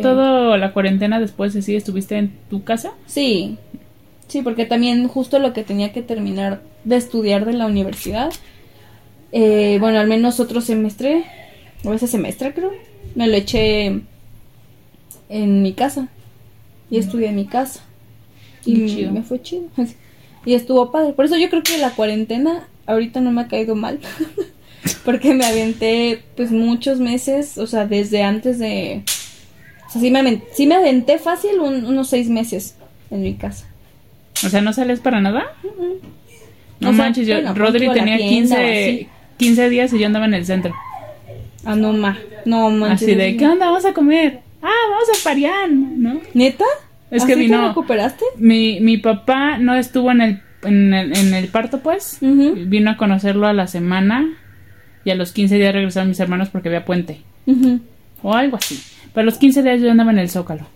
¿Toda la cuarentena después de sí estuviste en tu casa? Sí, sí, porque también justo lo que tenía que terminar de estudiar de la universidad, eh, bueno, al menos otro semestre, o ese semestre creo, me lo eché en mi casa. Y estudié en mi casa. Y chido. me fue chido. Y estuvo padre. Por eso yo creo que la cuarentena ahorita no me ha caído mal. Porque me aventé pues muchos meses, o sea, desde antes de... O sea, sí me, sí me aventé fácil un- unos seis meses en mi casa. O sea, ¿no sales para nada? No O sea, manches, yo, bueno, Rodri tenía tienda o 15, así. 15 días y yo andaba en el centro. Ah, no, ma. No, manches. Así de, ¿qué onda? Vamos a comer. Ah, vamos a Parián, ¿no? ¿Neta? Es que ¿Así te vino- recuperaste? Mi, mi papá no estuvo en el, en el, en el parto, pues. Vino a conocerlo a la semana y a los 15 días regresaron mis hermanos porque había puente. O algo así. Pero a los 15 días yo andaba en el Zócalo.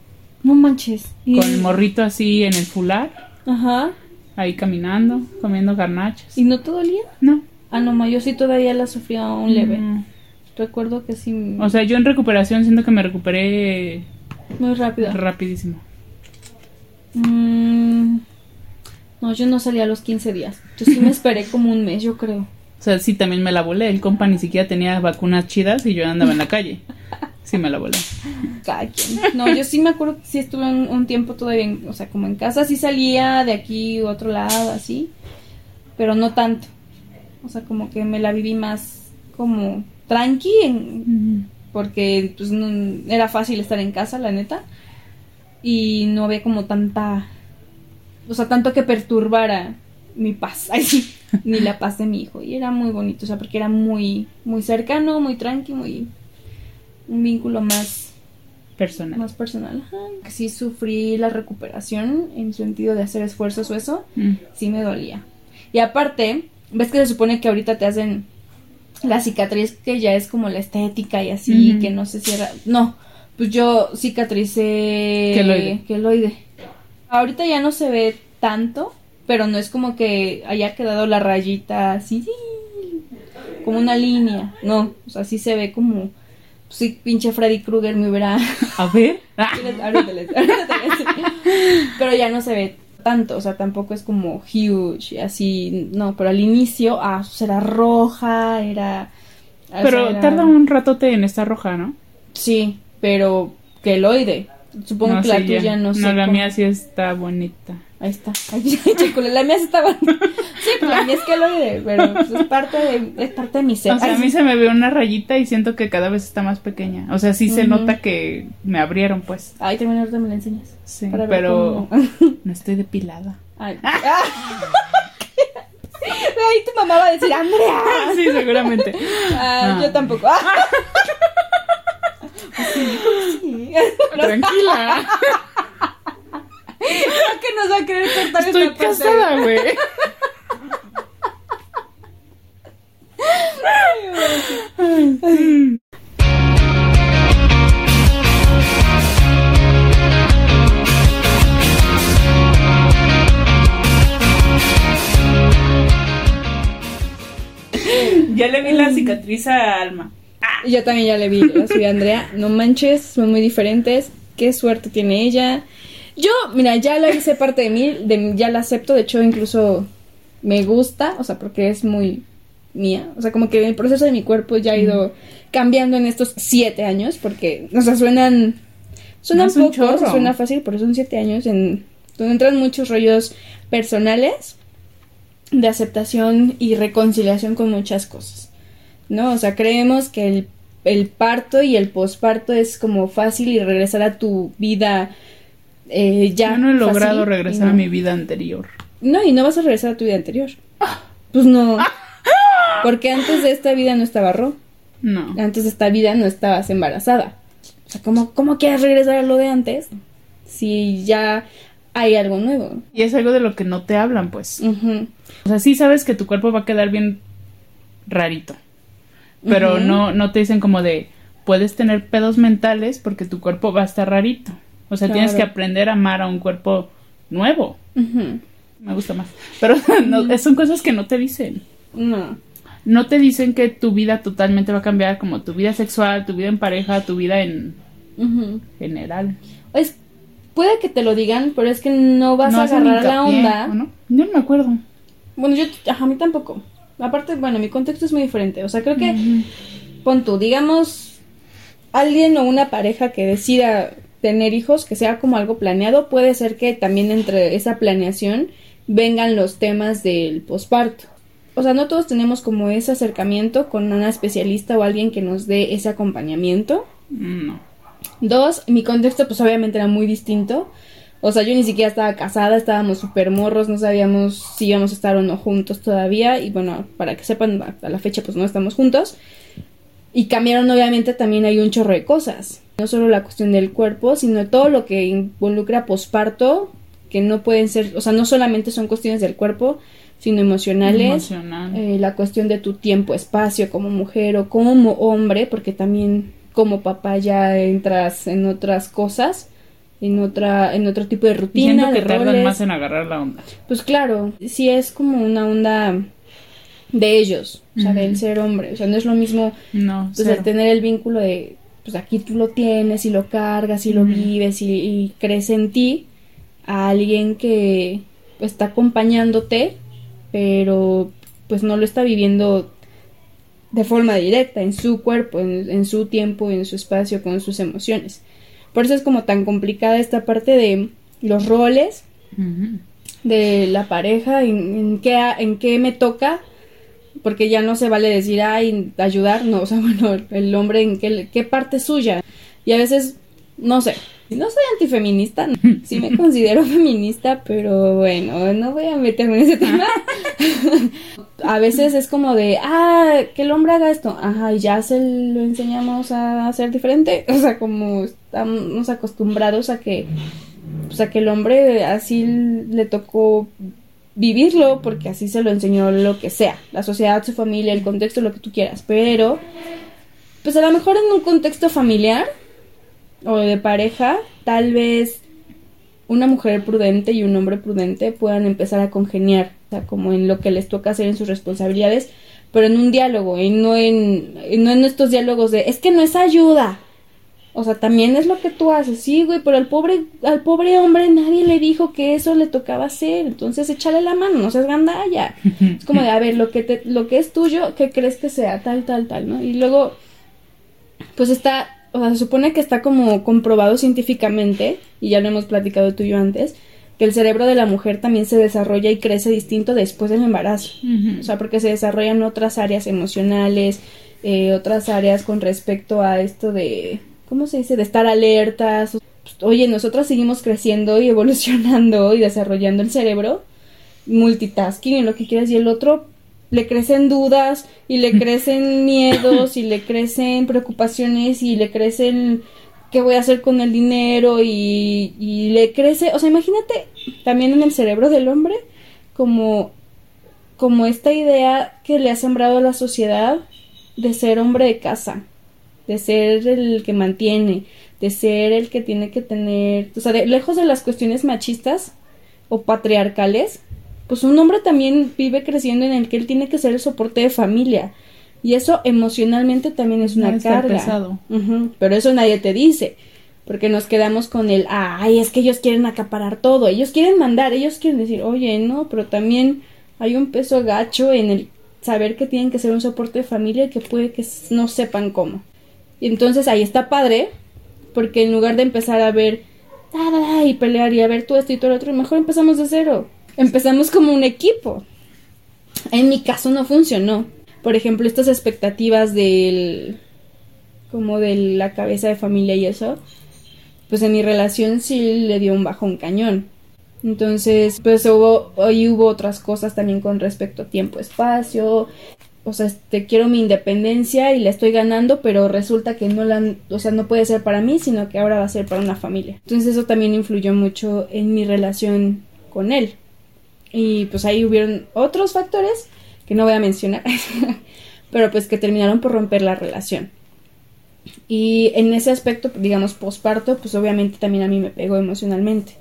No manches. Y- Con el morrito así en el fular, Ajá. ahí caminando, comiendo garnachas. ¿Y no te dolía? No. Ah, no, ma, yo sí todavía la sufría un leve. Recuerdo que sí. O sea, yo en recuperación siento que me recuperé muy rápido. rapidísimo. Mm, no, yo no salí a los 15 días. Yo sí me esperé como un mes, yo creo. O sea, sí, también me la volé. El compa ni siquiera tenía vacunas chidas y yo andaba en la calle. Sí, me la volé. Cada quien. No, yo sí me acuerdo que sí estuve un, un tiempo todavía, en- o sea, como en casa. Sí salía de aquí u otro lado, así. Pero no tanto. O sea, como que me la viví más como tranqui, en- porque pues no- era fácil estar en casa, la neta. Y no había como tanta, o sea, tanto que perturbara mi paz, ay sí, ni la paz de mi hijo. Y era muy bonito, o sea, porque era muy, muy cercano, muy tranqui, muy, un vínculo más, Personal. más personal. Ajá. Sí sufrí la recuperación en sentido de hacer esfuerzos o eso, Mm. sí me dolía. Y aparte, ves que se supone que ahorita te hacen la cicatriz que ya es como la estética y así, que no se cierra. No, pues yo cicatricé Queloide. queloide. Ahorita ya no se ve tanto, pero no es como que haya quedado la rayita así, como una línea. No, o sea, sí se ve como si pinche Freddy Krueger me hubiera A ver. Ahorita les- ahorita les- Pero ya no se ve tanto, o sea, tampoco es como huge, así, no, pero al inicio, ah, pues era roja, era... Pero sea, era- tarda un ratote en esta roja, ¿no? Sí, pero queloide. Supongo No que la sé, ya. tuya no sé. No, la cómo- mía sí está bonita. Ahí está. Chicole, la mía estaba. Sí, pues la mía es queloide, pero pues, es parte de, es parte de mi ser. O sea, Ay, a mí se me ve una rayita y siento que cada vez está más pequeña. O sea, sí se nota que me abrieron, pues. Ay, también ahorita me la enseñas. Sí, Para pero cómo- no estoy depilada. Ay. Ah. Ay, tu mamá va a decir, Andrea. Sí, seguramente. Ah, Ah. Yo tampoco. Ah. Sí, sí. Tranquila. Creo que nos va a querer cortar Estoy esta casada, güey. Ya le vi la cicatriz a Alma. Yo también ya le vi, la soy Andrea. No manches, son muy diferentes. Qué suerte tiene ella. Yo, mira, ya la hice parte de mí, de, ya la acepto. De hecho, incluso me gusta, o sea, porque es muy mía. O sea, como que el proceso de mi cuerpo ya ha ido cambiando en estos siete años, porque, o sea, suenan, suenan No poco, chorro. suena fácil, pero son siete años en donde entran muchos rollos personales de aceptación y reconciliación con muchas cosas. ¿no? O sea, creemos que el, el parto y el posparto es como fácil y regresar a tu vida eh, ya. Yo no he logrado regresar no. a mi vida anterior. No, y no vas a regresar a tu vida anterior. Pues no. Porque antes de esta vida no estaba Ro. No. Antes de esta vida no estabas embarazada. O sea, ¿cómo, cómo quieres regresar a lo de antes? Si ya hay algo nuevo. Y es algo de lo que no te hablan, pues. O sea, sí sabes que tu cuerpo va a quedar bien rarito. Pero no, no te dicen como de puedes tener pedos mentales porque tu cuerpo va a estar rarito. O sea, tienes que aprender a amar a un cuerpo nuevo. Me gusta más. Pero no, son cosas que no te dicen. No. No te dicen que tu vida totalmente va a cambiar, como tu vida sexual, tu vida en pareja, tu vida en general. Es, puede que te lo digan, pero es que no vas No a agarrar la onda. ¿o no? Yo no me acuerdo. Bueno, yo, ajá, a mí tampoco. Aparte, bueno, mi contexto es muy diferente. O sea, creo que, Ujú. pon tú, digamos, alguien o una pareja que decida tener hijos, que sea como algo planeado, puede ser que también entre esa planeación vengan los temas del posparto. O sea, no todos tenemos como ese acercamiento con una especialista o alguien que nos dé ese acompañamiento. No. Dos, mi contexto pues obviamente era muy distinto. O sea, yo ni siquiera estaba casada, estábamos súper morros, no sabíamos si íbamos a estar o no juntos todavía. Y bueno, para que sepan, a la fecha pues no estamos juntos. Y cambiaron obviamente también hay un chorro de cosas. No solo la cuestión del cuerpo, sino todo lo que involucra posparto, que no pueden ser, o sea, no solamente son cuestiones del cuerpo, sino emocionales. Emocional. Eh, la cuestión de tu tiempo, espacio como mujer o como hombre, porque también como papá ya entras en otras cosas, en otra, en otro tipo de rutina, siento que de tardan roles. más en agarrar la onda. Pues claro, sí es como una onda de ellos, o sea, Ujú. del ser hombre, o sea, no es lo mismo No, pues el tener el vínculo de pues aquí tú lo tienes y lo cargas y lo vives y, y crece en ti a alguien que está acompañándote pero pues no lo está viviendo de forma directa en su cuerpo, en, en su tiempo, en su espacio, con sus emociones. Por eso es como tan complicada esta parte de los roles, de la pareja, en, en qué, en qué me toca, porque ya no se vale decir, ay, ayudar, no, o sea, bueno, el hombre en qué, qué parte es suya. Y a veces, no sé, no soy antifeminista, sí me considero feminista, pero bueno, no voy a meterme en ese tema. a veces es como de, ah, que el hombre haga esto, ajá, y ya se lo enseñamos a hacer diferente, o sea, como estamos acostumbrados a que o sea, que el hombre así le tocó vivirlo porque así se lo enseñó lo que sea, la sociedad, su familia, el contexto, lo que tú quieras, pero pues a lo mejor en un contexto familiar o de pareja, tal vez una mujer prudente y un hombre prudente puedan empezar a congeniar, o sea, como en lo que les toca hacer en sus responsabilidades, pero en un diálogo y no en, no en estos diálogos de es que no es ayuda, o sea, también es lo que tú haces, sí, güey, pero al pobre, al pobre hombre nadie le dijo que eso le tocaba hacer, entonces échale la mano, no seas gandalla. Es como de, a ver, lo que te, lo que es tuyo, ¿qué crees que sea? Tal, tal, tal, ¿no? Y luego, pues está, o sea, se supone que está como comprobado científicamente, y ya lo hemos platicado tú y yo antes, que el cerebro de la mujer también se desarrolla y crece distinto después del embarazo. O sea, porque se desarrollan otras áreas emocionales, eh, otras áreas con respecto a esto de, ¿cómo se dice? De estar alertas. Pues, Oye, nosotros seguimos creciendo y evolucionando y desarrollando el cerebro, multitasking y lo que quieras, y el otro le crecen dudas y le crecen miedos y le crecen preocupaciones y le crecen qué voy a hacer con el dinero y, y le crece, o sea, imagínate también en el cerebro del hombre como como esta idea que le ha sembrado a la sociedad de ser hombre de casa, de ser el que mantiene, de ser el que tiene que tener, o sea, de- lejos de las cuestiones machistas o patriarcales, pues un hombre también vive creciendo en el que él tiene que ser el soporte de familia. Y eso emocionalmente también es una carga. pesado. Pero eso nadie te dice. Porque nos quedamos con el, ay, es que ellos quieren acaparar todo, ellos quieren mandar, ellos quieren decir, oye, no, pero también hay un peso gacho en el saber que tienen que ser un soporte de familia y que puede que no sepan cómo. Y entonces ahí está padre, porque en lugar de empezar a ver da, y pelear y a ver tú esto y tú el otro, mejor empezamos de cero. Empezamos como un equipo. En mi caso no funcionó. Por ejemplo, estas expectativas del como de la cabeza de familia y eso, pues en mi relación sí le dio un bajón cañón. Entonces, pues hubo, hoy hubo otras cosas también con respecto a tiempo, espacio. O sea, este, quiero mi independencia y la estoy ganando, pero resulta que no la, o sea, no puede ser para mí, sino que ahora va a ser para una familia. Entonces eso también influyó mucho en mi relación con él. Y pues ahí hubieron otros factores que no voy a mencionar, pero pues que terminaron por romper la relación. Y en ese aspecto, digamos, posparto, pues obviamente también a mí me pegó emocionalmente.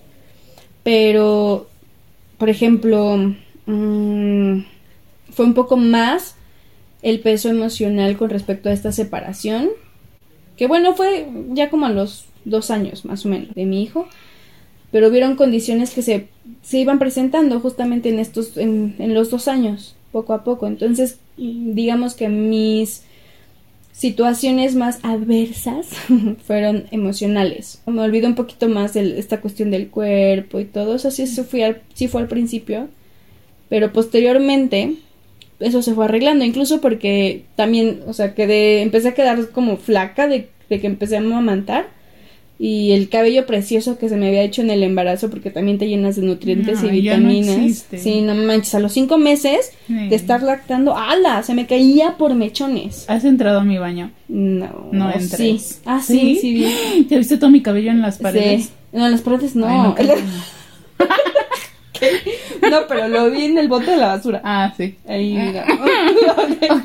Pero, por ejemplo, mm, fue un poco más el peso emocional con respecto a esta separación. Que bueno, fue ya como a los dos años más o menos de mi hijo, pero hubieron condiciones que se, se iban presentando justamente en estos, en, en los dos años, poco a poco. Entonces, digamos que mis situaciones más adversas fueron emocionales. Me olvido un poquito más de esta cuestión del cuerpo y todo. Eso sí, fue al principio. Pero posteriormente eso se fue arreglando. Incluso porque también, o sea, quedé, empecé a quedar como flaca de, de que empecé a amamantar y el cabello precioso que se me había hecho en el embarazo porque también te llenas de nutrientes y no vitaminas. existe. sí, no manches, a los cinco meses Sí. de estar lactando, ¡ala! Se me caía por mechones. ¿Has entrado a mi baño? No, No sí. entres. Ah, sí, sí, vi. ¿Ya viste todo mi cabello en las paredes? Sí. No, en las paredes no. Ay, no, no, pero lo vi en el bote de la basura. Ah, sí. Ahí, mira. Ok.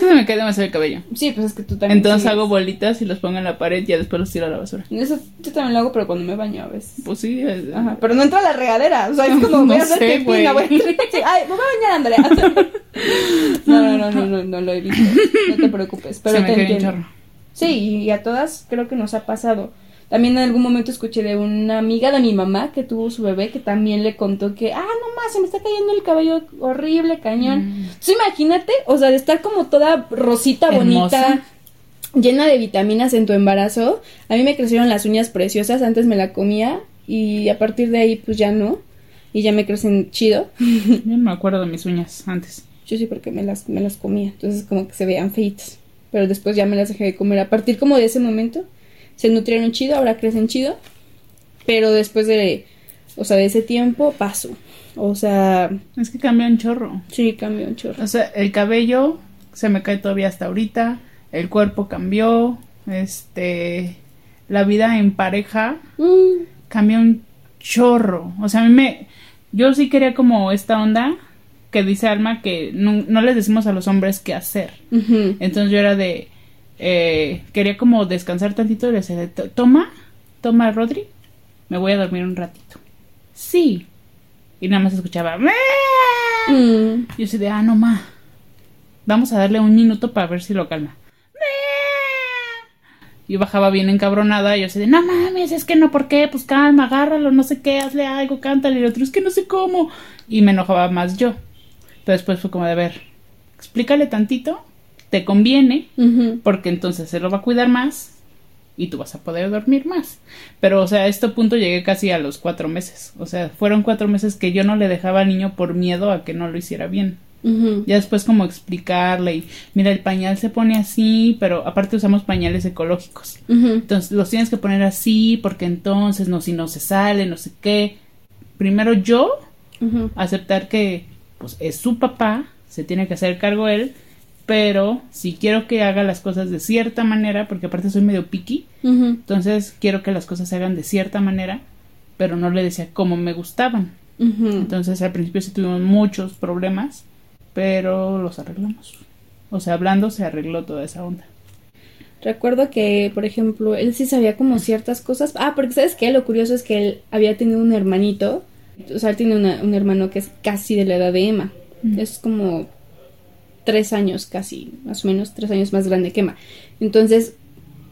Se me cae demasiado el cabello. sí, pues es que tú también. Entonces sigues. hago bolitas y los pongo en la pared y ya después los tiro a la basura. Eso yo también lo hago, pero cuando me baño a veces. Pues sí. es- Ajá, pero no entra a la regadera. O sea, es como No voy a hacer sé, voy a- Sí, Ay, me voy a bañar, Andrea. No, no, no, no, no, no lo he visto. No te preocupes. Pero Se me te cae un chorro. Sí, y a todas creo que nos ha pasado. También en algún momento escuché de una amiga de mi mamá que tuvo su bebé que también le contó que, ah, no más, se me está cayendo el cabello horrible, cañón. Mm. Entonces imagínate, o sea, de estar como toda rosita, Hermosa. bonita, llena de vitaminas en tu embarazo. A mí me crecieron las uñas preciosas, antes me la comía y a partir de ahí pues ya no. Y ya me crecen chido. Yo no me acuerdo de mis uñas antes. Yo sí porque me las, me las comía, entonces como que se veían feitas. Pero después ya me las dejé de comer. A partir como de ese momento se nutrieron chido, ahora crecen chido. Pero después de, o sea, de ese tiempo paso. O sea, Es que cambia un chorro. sí, cambió un chorro. O sea, el cabello se me cae todavía hasta ahorita. El cuerpo cambió. Este. La vida en pareja Mm, cambió un chorro. O sea, a mí me. Yo sí quería como esta onda que dice Alma que no, no les decimos a los hombres qué hacer. Entonces yo era de. Eh, quería como descansar tantito y le decía, de, "To- toma, toma, Rodri, me voy a dormir un ratito. Sí. Y nada más escuchaba. Mm, Yo así de, ah, no, ma. Vamos a darle un minuto para ver si lo calma. Yo bajaba bien encabronada y yo así de, no mames, es que no, ¿por qué? Pues calma, agárralo, no sé qué, hazle algo, cántale. Y el otro, es que no sé cómo. Y me enojaba más yo. Pero después fue como de, a ver, explícale tantito, te conviene, porque entonces se lo va a cuidar más y tú vas a poder dormir más. Pero, o sea, a este punto llegué casi a los cuatro meses. O sea, fueron cuatro meses que yo no le dejaba al niño por miedo a que no lo hiciera bien. Ya después como explicarle y, mira, el pañal se pone así, pero aparte usamos pañales ecológicos. Entonces los tienes que poner así porque entonces no, si no se sale, no sé qué. Primero yo aceptar que pues es su papá, se tiene que hacer cargo él, pero si quiero que haga las cosas de cierta manera, porque aparte soy medio picky, entonces quiero que las cosas se hagan de cierta manera, pero no le decía cómo me gustaban. Entonces al principio sí tuvimos muchos problemas, pero los arreglamos. O sea, hablando se arregló toda esa onda. Recuerdo que, por ejemplo, él sí sabía como ciertas cosas. Ah, porque sabes qué, lo curioso es que él había tenido un hermanito. O sea, él tiene una- un hermano que es casi de la edad de Emma. Mm. Es como tres años casi, más o menos, tres años más grande que Emma. Entonces,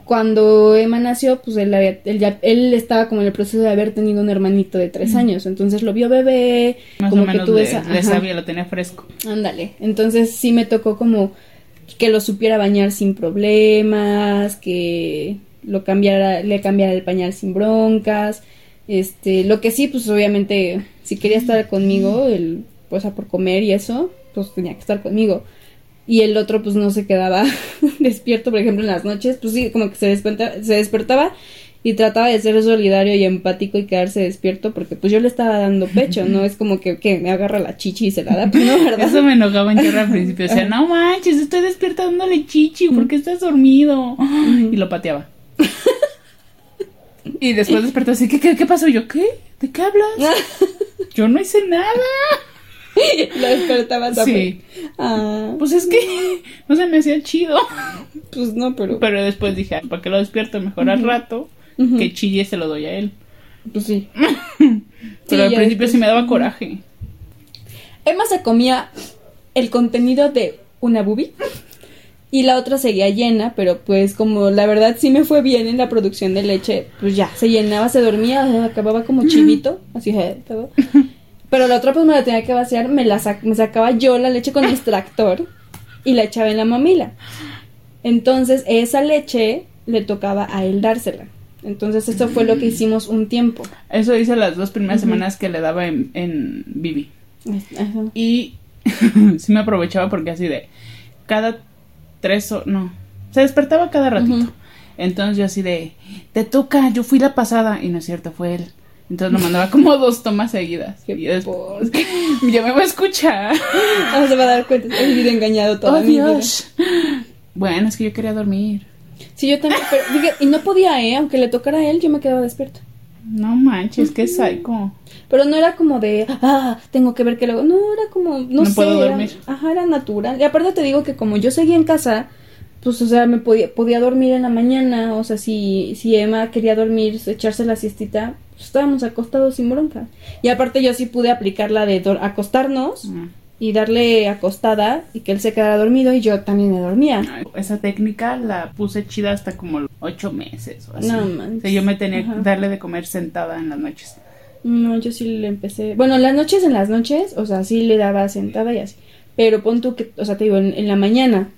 cuando Emma nació, pues él, había- él, ya, él estaba como en el proceso de haber tenido un hermanito de tres años. Entonces lo vio bebé, Más como o que menos tuvo le, esa... ajá. sabía, lo tenía fresco. Ándale. Entonces sí me tocó como que lo supiera bañar sin problemas, que lo cambiara, le cambiara el pañal sin broncas. Este, lo que sí, pues obviamente, si quería estar conmigo, el, pues a por comer y eso, pues tenía que estar conmigo. Y el otro, pues no se quedaba despierto, por ejemplo, en las noches, pues sí, como que se despertaba, se despertaba y trataba de ser solidario y empático y quedarse despierto, porque pues yo le estaba dando pecho, no es como que, que me agarra la chichi y se la da, pues no, ¿verdad? Eso me enojaba en chorro al principio. O sea, no manches, estoy despierta dándole chichi, ¿por qué estás dormido? Y lo pateaba. Y después despertó así, ¿qué, qué, qué pasó? Yo, ¿qué? ¿De qué hablas? Yo no hice nada. Lo despertaba Sí. Ah, Pues es que no se me hacía chido. pues no, pero. Pero después dije, "Ay, ¿para qué lo despierto mejor al rato? Que chille se lo doy a él. Pues sí. Pero al principio después- sí me daba coraje. Emma se comía el contenido de una boobie y la otra seguía llena, pero pues como la verdad sí me fue bien en la producción de leche, pues ya, se llenaba, se dormía, acababa como chivito, así todo. Pero la otra pues me la tenía que vaciar, me la me sacaba yo la leche con el extractor y la echaba en la mamila. Entonces esa leche le tocaba a él dársela. Entonces eso fue lo que hicimos un tiempo. Eso hice las dos primeras semanas que le daba en, en Bibi. Y sí me aprovechaba porque así de cada tres o no, se despertaba cada ratito. Entonces yo así de, te toca, yo fui la pasada. Y no es cierto, fue él. Entonces lo mandaba como dos tomas seguidas. y después, ya me va a escuchar. No se va a dar cuenta, he vivido engañado toda oh, mi Dios. Bueno, es que yo quería dormir. Sí, yo también, pero, y no podía, ¿eh? Aunque le tocara a él, yo me quedaba despierto. No manches, qué psycho. Pero no era como de, ah, tengo que ver que luego. No, era como, no, no sé. puedo dormir. ajá, era natural. Y aparte te digo que como yo seguía en casa, pues, o sea, me podía, podía dormir en la mañana. O sea, si, si Emma quería dormir, echarse la siestita, estábamos acostados sin bronca. Y aparte yo sí pude aplicar la de acostarnos y darle acostada y que él se quedara dormido y yo también me dormía. Esa técnica la puse chida hasta como ocho meses o así. No, man. O sea, yo me tenía que darle de comer sentada en las noches. No, yo sí le empecé. Bueno, las noches en las noches, o sea, sí le daba sentada y así. Pero pon tú que, o sea, te digo, en, la mañana,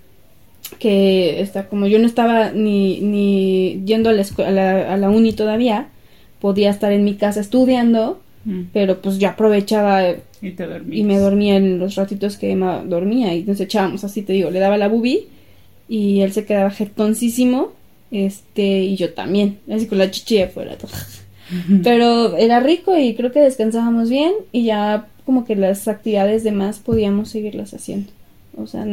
que está como yo no estaba ni, ni yendo a la, a la, a la uni todavía, podía estar en mi casa estudiando Mm. Pero pues yo aprovechaba y, me dormía en los ratitos que Emma dormía y nos echábamos así, te digo, le daba la bubi y él se quedaba jetoncísimo, este, y yo también, así con la chichi afuera. Pero era rico y creo que descansábamos bien y ya como que las actividades demás podíamos seguirlas haciendo. O sea,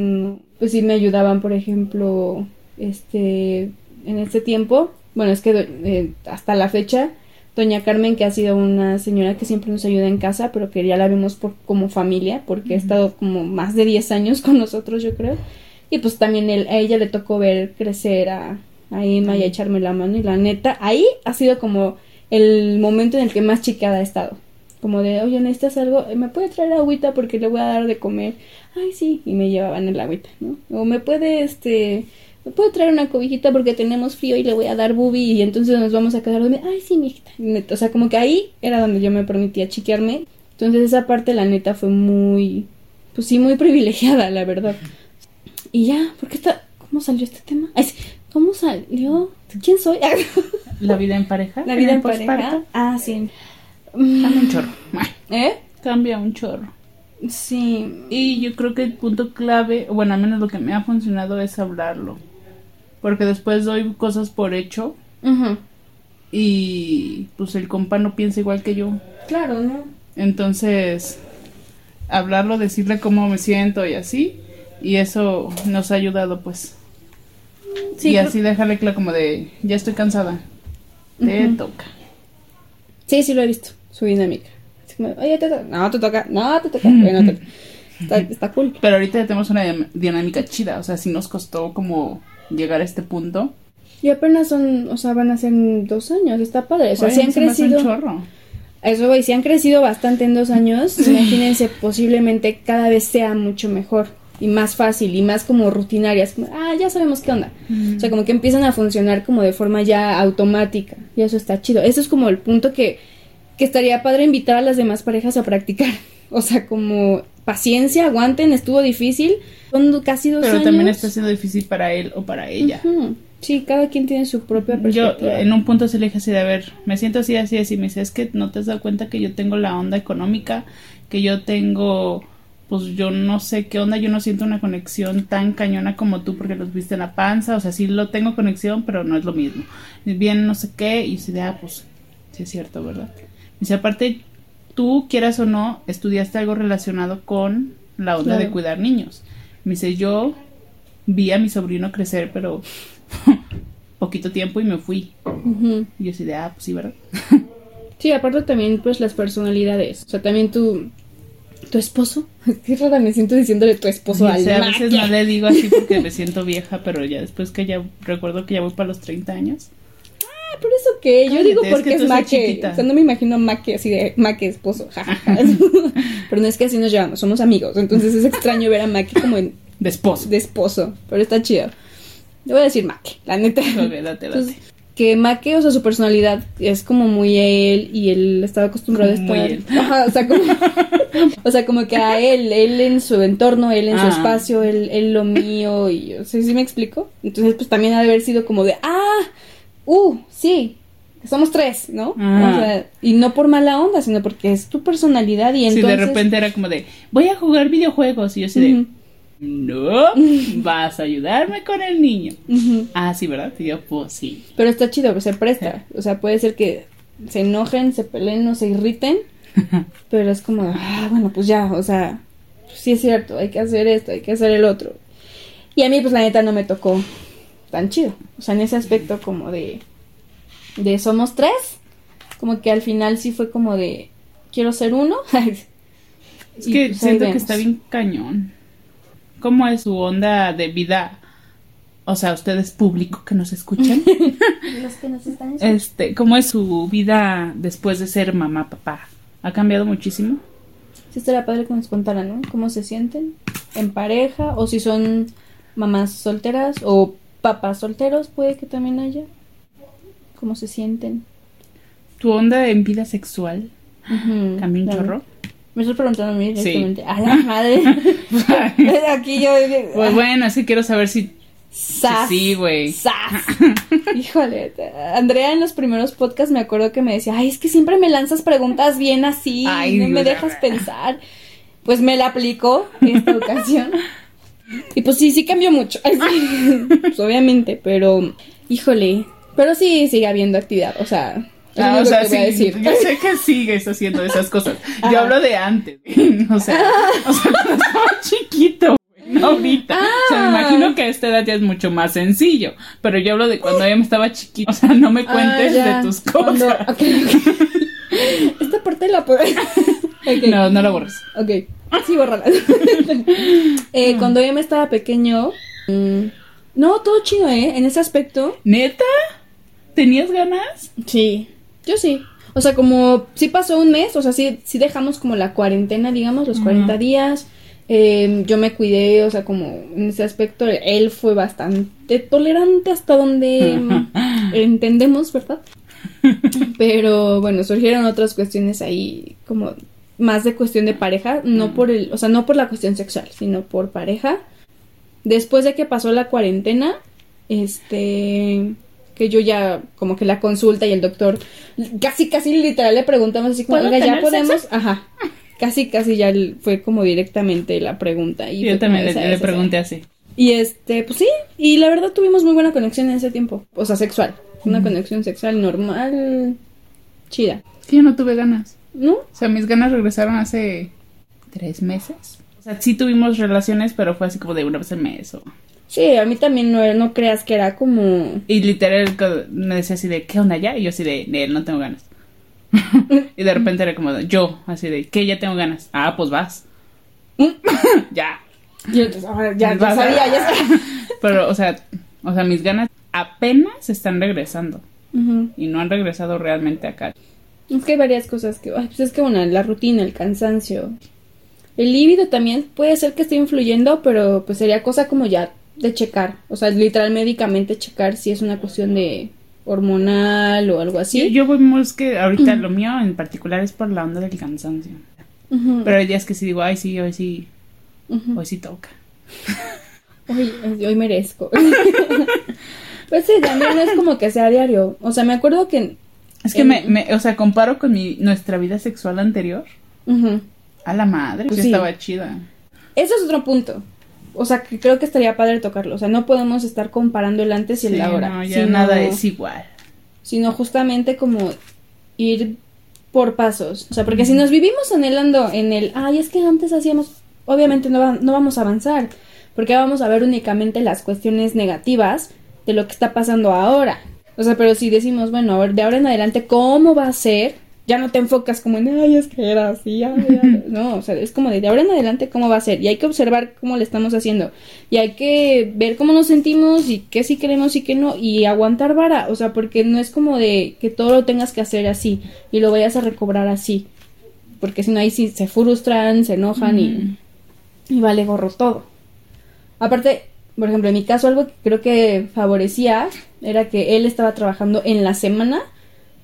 pues sí me ayudaban, por ejemplo, este, en este tiempo, bueno, es que eh, hasta la fecha Doña Carmen, que ha sido una señora que siempre nos ayuda en casa, pero que ya la vemos por, como familia, porque ha estado como más de 10 años con nosotros, yo creo. Y pues también a ella le tocó ver crecer a, a Emma y a echarme la mano. Y la neta, ahí ha sido como el momento en el que más chiqueada ha estado. Como de, oye, necesitas algo, ¿me puede traer agüita porque le voy a dar de comer? Ay, sí, y me llevaban el agüita, ¿no? O me puede, este, ¿me puedo traer una cobijita porque tenemos frío y le voy a dar bubi y entonces nos vamos a quedar dormidos? Ay, sí, mi hijita. O sea, como que ahí era donde yo me permitía chiquearme. Entonces esa parte, la neta, fue muy, pues sí, muy privilegiada, la verdad. Y ya, ¿por qué está? ¿Cómo salió este tema? ¿Cómo salió? ¿Quién soy? ¿La vida en pareja? ¿La vida en pareja? Ah, sí. Cambia un chorro. ¿Eh? Cambia un chorro. Sí. Y yo creo que el punto clave, bueno, al menos lo que me ha funcionado es hablarlo porque después doy cosas por hecho y pues el compa no piensa igual que yo. Claro, ¿no? Entonces, hablarlo, decirle cómo me siento y así, y eso nos ha ayudado pues. Sí, y así dejarle claro como de, ya estoy cansada, te toca. Sí, sí lo he visto, su dinámica. Oye, te toca, no te toca, no te toca, bueno, Está, está cool. Pero ahorita ya tenemos una dinámica chida, o sea, sí nos costó como llegar a este punto. Y apenas son, o sea, van a ser dos años, está padre. O sea, si han crecido. Eso, güey, si han crecido bastante en dos años, imagínense, posiblemente cada vez sea mucho mejor y más fácil y más como rutinarias. Como, ah, ya sabemos qué onda. O sea, como que empiezan a funcionar como de forma ya automática. Y eso está chido. Eso es como el punto que, que estaría padre invitar a las demás parejas a practicar. O sea, como paciencia, aguanten, estuvo difícil. Son casi dos Pero también está siendo difícil para él o para ella. Sí, cada quien tiene su propia perspectiva. Yo en un punto se le dije así de, a ver, me siento así, así, así. Me dice, es que no te has dado cuenta que yo tengo la onda económica, que yo tengo, pues yo no sé qué onda, yo no siento una conexión tan cañona como tú porque los viste en la panza. O sea, sí lo tengo conexión, pero no es lo mismo. Bien, no sé qué, y si de, ah, pues sí es cierto, ¿verdad? Dice, aparte, tú, quieras o no, estudiaste algo relacionado con la onda de cuidar niños. Me dice, yo vi a mi sobrino crecer, pero poquito tiempo y me fui. Y yo así de, ah, pues sí, ¿verdad? sí, aparte también, pues, las personalidades. O sea, también tu, tu esposo. Qué rara me siento diciéndole tu esposo al A veces no le digo así porque me siento vieja, pero ya después que ya recuerdo que ya voy para los 30 años. Ah, por eso que yo digo porque es, Maque. O sea, no me imagino Maque así de Maque esposo. Pero no es que así nos llevamos, somos amigos. Entonces es extraño ver a Maque como en De esposo. de esposo, pero está chido. Le voy a decir Make, la neta. Ok, date, date. Entonces, que Make, o sea, su personalidad es como muy él y él estaba acostumbrado a Muy estar. él. Ajá, o sea, como, o sea, como que a él, él en su entorno, él en su Ah. espacio, él, él lo mío y, o sea, ¿sí me explico? Entonces, pues también ha de haber sido como de, ah, uh, sí, somos tres, ¿no? Ah. O sea, y no por mala onda, sino porque es tu personalidad y Sí, entonces. de repente era como de, voy a jugar videojuegos. Y yo así de, no, vas a ayudarme con el niño. Ah, sí, ¿verdad? Y yo, pues sí. Pero está chido, se presta. O sea, puede ser que se enojen, se peleen o se irriten. Pero es como, ah, bueno, pues ya, o sea, sí es cierto, hay que hacer esto, hay que hacer el otro. Y a mí, pues la neta, no me tocó tan chido. O sea, en ese aspecto como de, de somos tres, como que al final sí fue como de, quiero ser uno. Es que pues, siento que está bien cañón. ¿Cómo es su onda de vida? O sea, ustedes público que nos escuchan. Los que nos están este, ¿cómo es su vida después de ser mamá, papá? ¿Ha cambiado muchísimo? Sí estaría padre que nos contaran, ¿no? ¿Cómo se sienten en pareja? O si son mamás solteras o papás solteros, puede que también haya. ¿Cómo se sienten? ¿Tu onda en vida sexual Ujú, cambió un claro. chorro? Me estás preguntando a mí Sí. directamente. A la madre. Aquí yo. Pues bueno, sí quiero saber si... ¡Sas! sí, güey. ¡Sas! Híjole. Andrea en los primeros podcasts me acuerdo que me decía, ay, es que siempre me lanzas preguntas bien así, Ay, no me dejas pensar. Pues me la aplicó esta ocasión. Y pues sí, sí cambió mucho. Sí. Pues obviamente, pero, híjole. Pero sí sigue habiendo actividad, o sea. Ah, o sea, sí, decir. yo sé que sigues haciendo esas cosas. Yo hablo de antes. o sea, o sea, cuando estaba chiquito. No ahorita. O sea, me Ah. imagino que a esta edad ya es mucho más sencillo. Pero yo hablo de cuando yo estaba chiquito. O sea, no me cuentes Ah, ya. de tus Cuando- cosas. ok. Esta parte la puedo. No, no lo borres. Ok, sí, bórrala. eh, cuando yo me estaba pequeño. mm, no, todo chido, ¿eh? En ese aspecto. ¿Neta? ¿Tenías ganas? Sí. Yo sí. O sea, como sí pasó un mes, o sea, sí, sí dejamos como la cuarentena, digamos, los 40 Ujú. días. eh, yo me cuidé, o sea, como en ese aspecto, él fue bastante tolerante hasta donde entendemos, ¿verdad? Pero bueno, surgieron otras cuestiones ahí, como más de cuestión de pareja, no Mm. por el, o sea, no por la cuestión sexual, sino por pareja. Después de que pasó la cuarentena, este, que yo ya, como que la consulta y el doctor, casi, casi literal le preguntamos así como, ¿Puedo "Oiga, ya podemos, sexo?" ajá, casi, casi ya fue como directamente la pregunta. Y Yo también le, "Esa le es, esa pregunté es". así. Y este, pues sí, y la verdad tuvimos muy buena conexión en ese tiempo, o sea, sexual, una conexión sexual normal, chida, que yo no tuve ganas. ¿No? O sea, mis ganas regresaron hace tres meses. O sea, sí tuvimos relaciones, pero fue así como de una vez al mes. o- Sí, a mí también no, no creas que era como... Y literal me decía así de, ¿qué onda ya? Y yo así de, de él no tengo ganas. y de repente era como, yo, así de, ¿qué? Ya tengo ganas. Ah, pues vas. ya. Yo, entonces, ahora ya, ya sabía, ya sabía. Pero, o sea, o sea, mis ganas apenas están regresando. Y no han regresado realmente acá. Es que hay varias cosas que... ay, pues es que, bueno, la rutina, el cansancio. El líbido también puede ser que esté influyendo, pero pues sería cosa como ya de checar. O sea, literal médicamente checar si es una cuestión de hormonal o algo Yo, así. yo voy más que ahorita lo mío en particular es por la onda del cansancio. Ujú, Pero hay días que sí digo, ay, sí, hoy sí, hoy sí toca. Hoy, hoy merezco. pues sí, también no es como que sea diario. O sea, me acuerdo que... Es que me, me- o sea, comparo con mi, nuestra vida sexual anterior. A la madre, Pues sí estaba chida. Eso es otro punto. O sea, que creo que estaría padre tocarlo. O sea, no podemos estar comparando el antes y el ahora. no, ya sino- nada es igual. Sino justamente como ir por pasos. O sea, porque si nos vivimos anhelando en el, ay, es que antes hacíamos, obviamente no, va- no vamos a avanzar. Porque vamos a ver únicamente las cuestiones negativas de lo que está pasando ahora. O sea, pero si decimos, bueno, a ver, de ahora en adelante, ¿cómo va a ser? Ya no te enfocas como en, ay, es que era así, ay, ay". no, o sea, es como de, de ahora en adelante, ¿cómo va a ser? Y hay que observar cómo le estamos haciendo. Y hay que ver cómo nos sentimos y qué sí queremos y qué no. Y aguantar vara, o sea, porque no es como de que todo lo tengas que hacer así y lo vayas a recobrar así. Porque si no, ahí sí se frustran, se enojan y, y vale gorro todo. Aparte, por ejemplo, en mi caso algo que creo que favorecía era que él estaba trabajando en la semana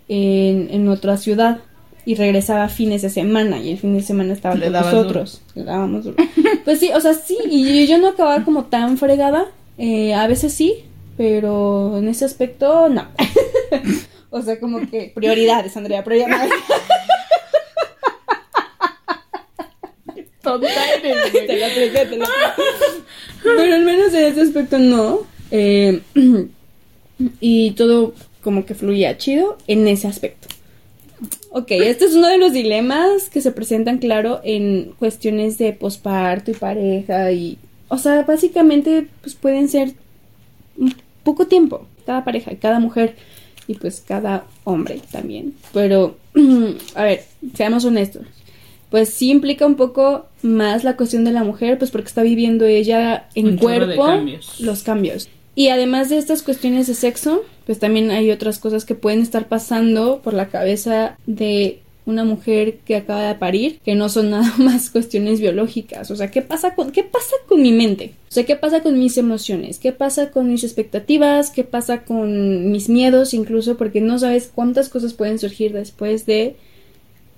en, en otra ciudad y regresaba fines de semana y el fin de semana estaba Le con nosotros. Le dábamos duro. Pues sí, o sea, sí, y yo no acababa como tan fregada, eh, a veces sí, pero en ese aspecto no. o sea, como que prioridades, Andrea, prioridades. Tonta eres, te la apliqué, te la apliqué. Pero al menos en ese aspecto no. Eh, y todo como que fluía chido en ese aspecto. Ok, este es uno de los dilemas que se presentan, claro, en cuestiones de posparto y pareja y... O sea, básicamente pues pueden ser poco tiempo, cada pareja, cada mujer y pues cada hombre también. Pero, a ver, seamos honestos. Pues sí implica un poco más la cuestión de la mujer, pues porque está viviendo ella en Un cuerpo cambios. los cambios. Y además de estas cuestiones de sexo, pues también hay otras cosas que pueden estar pasando por la cabeza de una mujer que acaba de parir, que no son nada más cuestiones biológicas. O sea, ¿qué pasa con, qué pasa con mi mente? O sea, ¿qué pasa con mis emociones? ¿Qué pasa con mis expectativas? ¿Qué pasa con mis miedos incluso? Porque no sabes cuántas cosas pueden surgir después de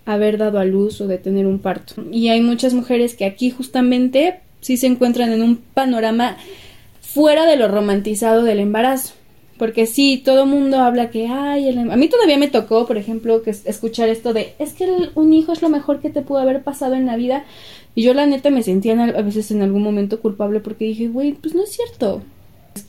haber dado a luz o de tener un parto. Y hay muchas mujeres que aquí justamente sí se encuentran en un panorama fuera de lo romantizado del embarazo. Porque sí, todo mundo habla que, ay, el em-". a mí todavía me tocó, por ejemplo, que es- escuchar esto de, es que el- un hijo es lo mejor que te pudo haber pasado en la vida. Y yo la neta me sentía a veces en algún momento culpable porque dije, güey, pues no es cierto.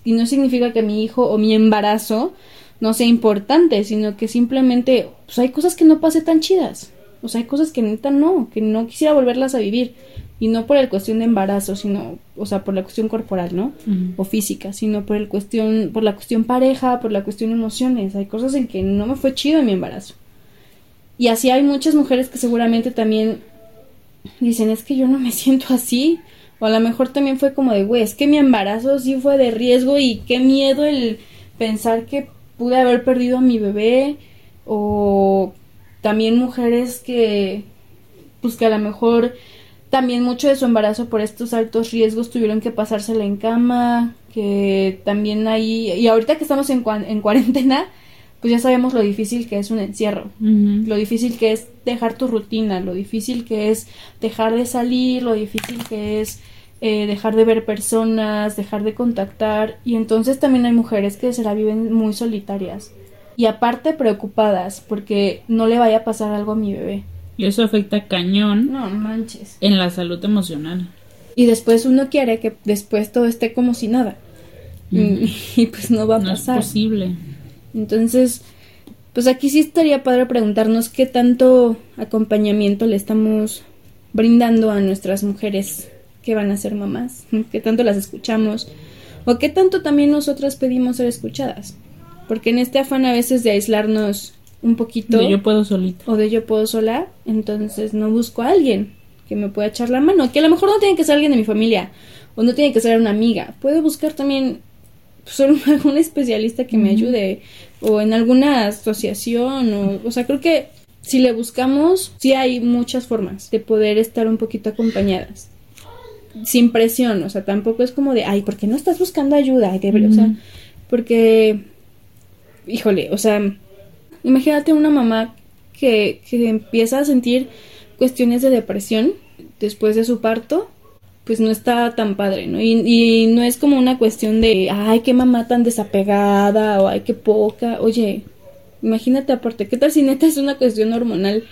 Y no significa que mi hijo o mi embarazo no sea importante, sino que simplemente, pues hay cosas que no pasé tan chidas. O sea, hay cosas que neta no, que no quisiera volverlas a vivir. Y no por la cuestión de embarazo, sino, o sea, por la cuestión corporal, ¿no? O física, sino por el cuestión, por la cuestión pareja, por la cuestión emociones. Hay cosas en que no me fue chido en mi embarazo. Y así hay muchas mujeres que seguramente también dicen, es que yo no me siento así. O a lo mejor también fue como de, güey, es que mi embarazo sí fue de riesgo y qué miedo el pensar que pude haber perdido a mi bebé. O también mujeres que, pues que a lo mejor también mucho de su embarazo por estos altos riesgos tuvieron que pasársela en cama, que también ahí, y ahorita que estamos en, cuarentena, pues ya sabemos lo difícil que es un encierro, lo difícil que es dejar tu rutina, lo difícil que es dejar de salir, lo difícil que es eh, dejar de ver personas, dejar de contactar, y entonces también hay mujeres que se la viven muy solitarias. Y aparte preocupadas porque no le vaya a pasar algo a mi bebé. Y eso afecta cañón No manches. en la salud emocional. Y después uno quiere que después todo esté como si nada. Y, y pues no va a No es posible. Entonces, pues aquí sí estaría padre preguntarnos qué tanto acompañamiento le estamos brindando a nuestras mujeres que van a ser mamás, qué tanto las escuchamos o qué tanto también nosotras pedimos ser escuchadas. Porque en este afán a veces de aislarnos un poquito De yo puedo solito. o de yo puedo sola, entonces no busco a alguien que me pueda echar la mano, que a lo mejor no tiene que ser alguien de mi familia o no tiene que ser una amiga, puedo buscar también pues, algún especialista que me ayude o en alguna asociación o, o sea, creo que si le buscamos, sí hay muchas formas de poder estar un poquito acompañadas. Sin presión, o sea, tampoco es como de, ay, ¿por qué no estás buscando ayuda? Ay, de- O sea, porque, híjole, o sea, imagínate una mamá que, que empieza a sentir cuestiones de depresión después de su parto, pues no está tan padre, ¿no? Y, y no es como una cuestión de, ay, qué mamá tan desapegada o ay, qué poca. Oye, imagínate aparte, ¿qué tal si neta es una cuestión hormonal?